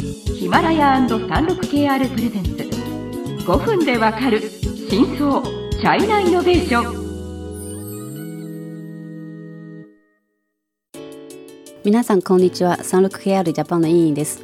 ヒマラヤ &36KR プレゼンツ。5分でわかる真相チャイナイノベーション。皆さんこんにちは。36KR ジャパンの委員です。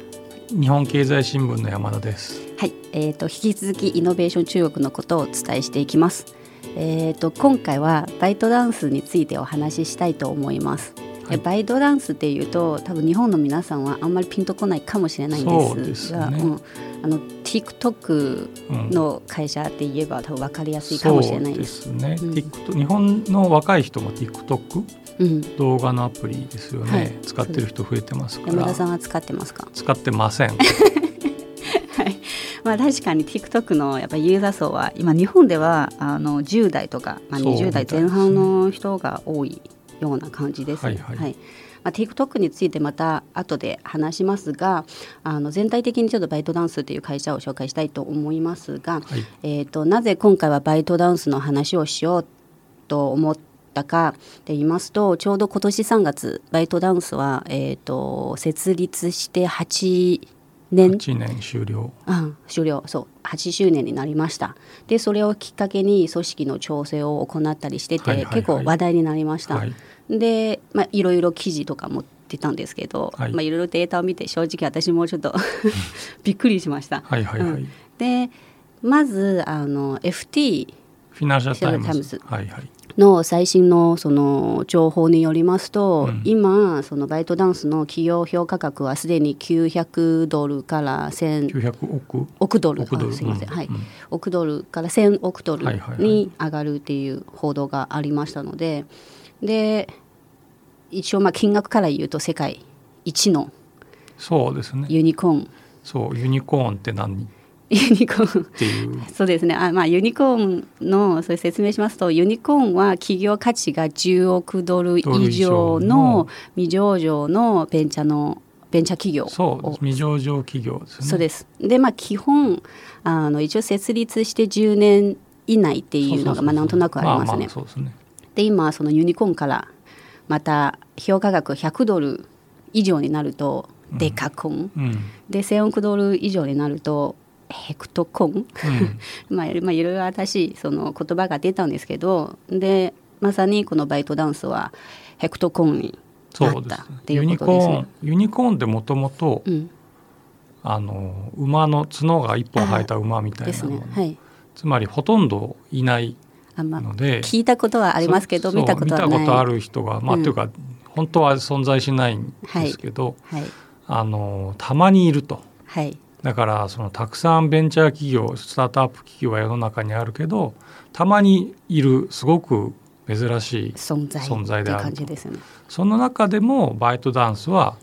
日本経済新聞の山田です。はい、えーと、引き続きイノベーション中国のことをお伝えしていきます。えーと、今回はバイトダンスについてお話ししたいと思いますはい、バイトダンスっていうと多分日本の皆さんはあんまりピンとこないかもしれないんですが、ね、うん、あの TikTok の会社って言えば、多分分かりやすいかもしれないです。ね、うん、日本の若い人も TikTok、うん、動画のアプリですよね、はい、使ってる人増えてますから。山田さんは使ってますか？使ってません。はい。まあ、確かに TikTok のやっぱユーザー層は今日本ではあの10代とか、まあ、20代前半の人が多いような感じです。はい、はい。はい。まあ、TikTok についてまた後で話しますがあの全体的にちょっとバイトダンスという会社を紹介したいと思いますが、はい、えーと、なぜ今回はバイトダンスの話をしようと思ったかと言いますとちょうど今年3月バイトダンスは、えーと設立して8年。8年終了、うん、終了。そう。8周年になりました。でそれをきっかけに組織の調整を行ったりしてて、はいはいはい、結構話題になりました、はい、で、まあ、いろいろ記事とかも出たんですけど、はい。まあ、いろいろデータを見て正直私もちょっと びっくりしました。はいはいはい。うん、でまずあの FT フィナンシャルタイムズ、はいはい、の最新のその情報によりますと、うん、今そのバイトダンスの企業評価額はすでに900ドルから1000億？億ドル。億ドル。すみません、うん、はい、うん、億ドルから1000億ドルに上がるっていう報道がありましたので、で一応まあ金額から言うと世界一のそうですね。ユニコーン。そうユニコーンって何？ユニコーン。そうですね。あ、まあ、ユニコーンのそれ説明しますとユニコーンは企業価値が10億ドル以上の未上場のベンチャーのベンチャー企業そう未上場企業です、ね、そうです。でまあ基本あの一応設立して10年以内っていうのがまあなんとなくありますね。で今そのユニコーンからまた評価額100ドル以上になるとデカコン、うん。うん、で1000億ドル以上になるとヘクトコン、うん、まあ、まあいろいろ私その言葉が出たんですけどでまさにこのバイトダンスはヘクトコンになったっていうことですね。ユニコーンってもともとあの馬の角が一本生えた馬みたいなの、ね。はい、つまりほとんどいないので、聞いたことはありますけど見たことはない。見たことある人がまあ、うん、というか本当は存在しないんですけど、はい。はい、あのたまにいると。はいだからそのたくさんベンチャー企業スタートアップ企業は世の中にあるけどたまにいるすごく珍しい存在存在である。と、ね、その中でもバイトダンスは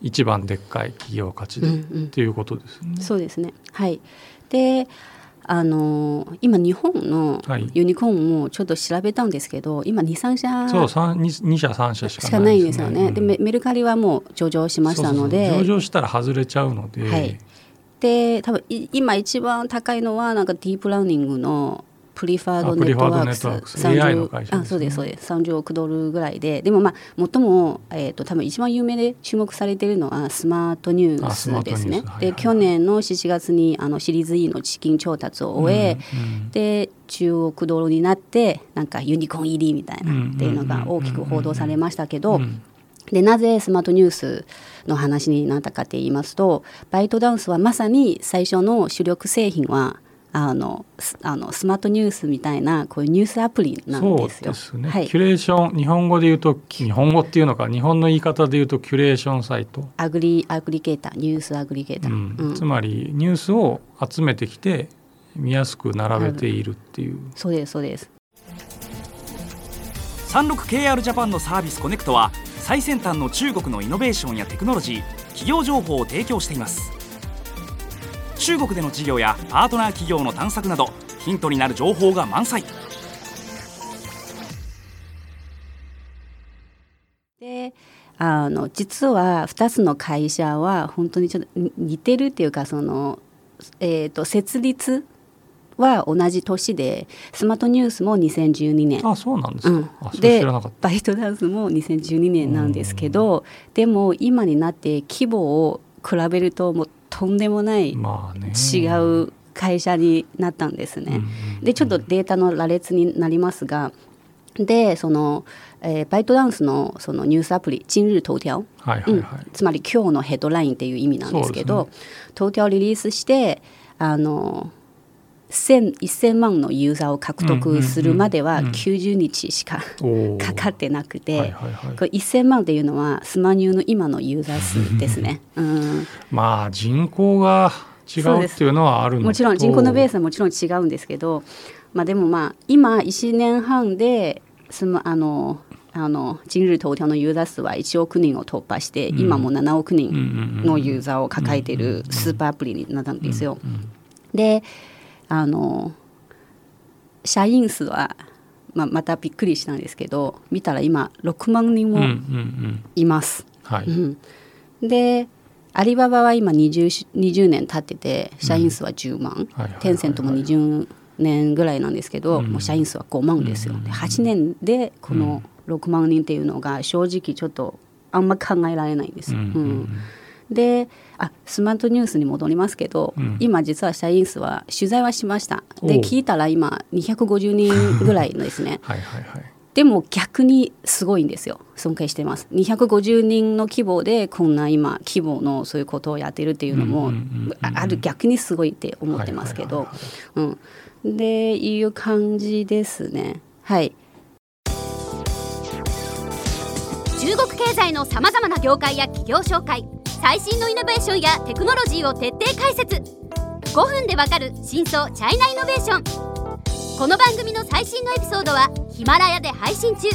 一番でっかい企業価値で、うんうん、っていうことですね。そうですね。はい。であの今日本のユニコーンもちょっと調べたんですけど、はい、今23社そう 2, 2社3社しかないんですよね。うん、メルカリはもう上場しましたので。上場したら外れちゃうので、はい、で多分今一番高いのはなんかディープラーニングのプリファードネットワークス。30あそうですそうです30億ドルぐらいででもまあ最も、えーと、多分一番有名で注目されているのはスマートニュースですね。で、去年の7月にあのシリーズ E の資金調達を終え、うんうん、で10億ドルになってなんかユニコーン入りみたいなっていうのが大きく報道されましたけど。でなぜスマートニュースの話になったかと言いますとバイトダンスはまさに最初の主力製品はあのあのスマートニュースみたいなこういうニュースアプリなんですよ。そうですね、はい、キュレーション日本語で言うと日本語っていうのか日本の言い方で言うとキュレーションサイト。アグリ aggregator news aggregator、うん。うん、つまりニュースを集めてきて見やすく並べているっていう。そうですそうです。36KR ジャパンのサービスコネクトは最先端の中国のイノベーションやテクノロジー企業情報を提供しています。中国での事業やパートナー企業の探索などヒントになる情報が満載。であの実は2つの会社は本当にちょっと似てるっていうかその、えーと設立は同じ年でスマートニュースも2012年。あそうなんですか、うん、でバイトダンスも2012年なんですけどでも今になって規模を比べるともうとんでもない違う会社になったんですね。でちょっとデータの羅列になりますがでその、えー、バイトダンスのそのニュースアプリ「今日頭条」はいはいはい。うん、つまり今日のヘッドラインっていう意味なんですけど、ね、頭条をリリースしてあの1000万のユーザーを獲得するまでは90日しかかかってなくて、これ1000万っていうのはスマニューの今のユーザー数ですね。うん、まあ人口が違うっていうのはあるもちろん人口のベースはもちろん違うんですけど、まあ、でもまあ今1年半でスマあのあの今日頭条のユーザー数は1億人を突破して、今も7億人のユーザーを抱えているスーパーアプリになったんですよ。であの社員数は、まあ、またびっくりしたんですけど見たら今6万人もいます。でアリババは今 20, 20年経ってて社員数は10万、テンセントも20年ぐらいなんですけど、うん、もう社員数は5万ですよ。で8年でこの6万人っていうのが正直ちょっとあんま考えられないんです。うん、うんであスマートニュースに戻りますけど、うん、今実は社員数は取材はしました。で聞いたら今250人ぐらいのですね。はいはい、はい、でも逆にすごいんですよ。尊敬してます。250人の規模でこんな今規模のそういうことをやってるっていうのも、ある逆にすごいって思ってますけど。でいう感じですね。はい。中国経済のさまざまな業界や企業紹介最新のイノベーションやテクノロジーを徹底解説。5分でわかる真相チャイナイノベーション。この番組の最新のエピソードはヒマラヤで配信中。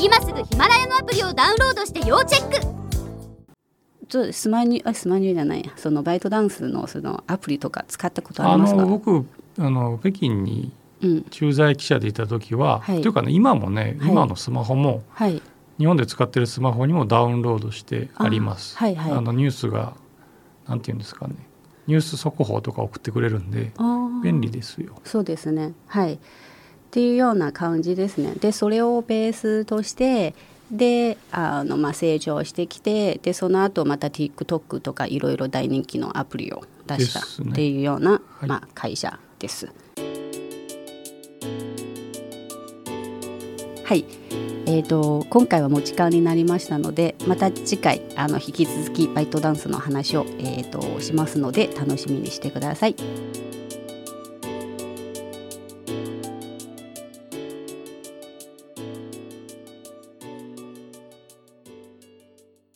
今すぐヒマラヤのアプリをダウンロードして要チェック。ちょスマニュあスマニュじゃないそのバイトダンスのそのアプリとか使ったことありますか？僕あの北京に駐在記者でいた時は、うんはい、というかね今もね、はい、今のスマホも、はい、日本で使ってるスマホにもダウンロードしてあります。あはいはい、あのニュースがなんていうんですかねニュース速報とか送ってくれるんで便利ですよ。そうですねはいっていうような感じですね。でそれをベースとしてであの、まあ、成長してきてでその後また TikTok とかいろいろ大人気のアプリを出したっていうような、ねはい、まあ、会社です。はいえーと、今回はもう時間になりましたのでまた次回あの引き続きバイトダンスの話を、えーとしますので楽しみにしてください。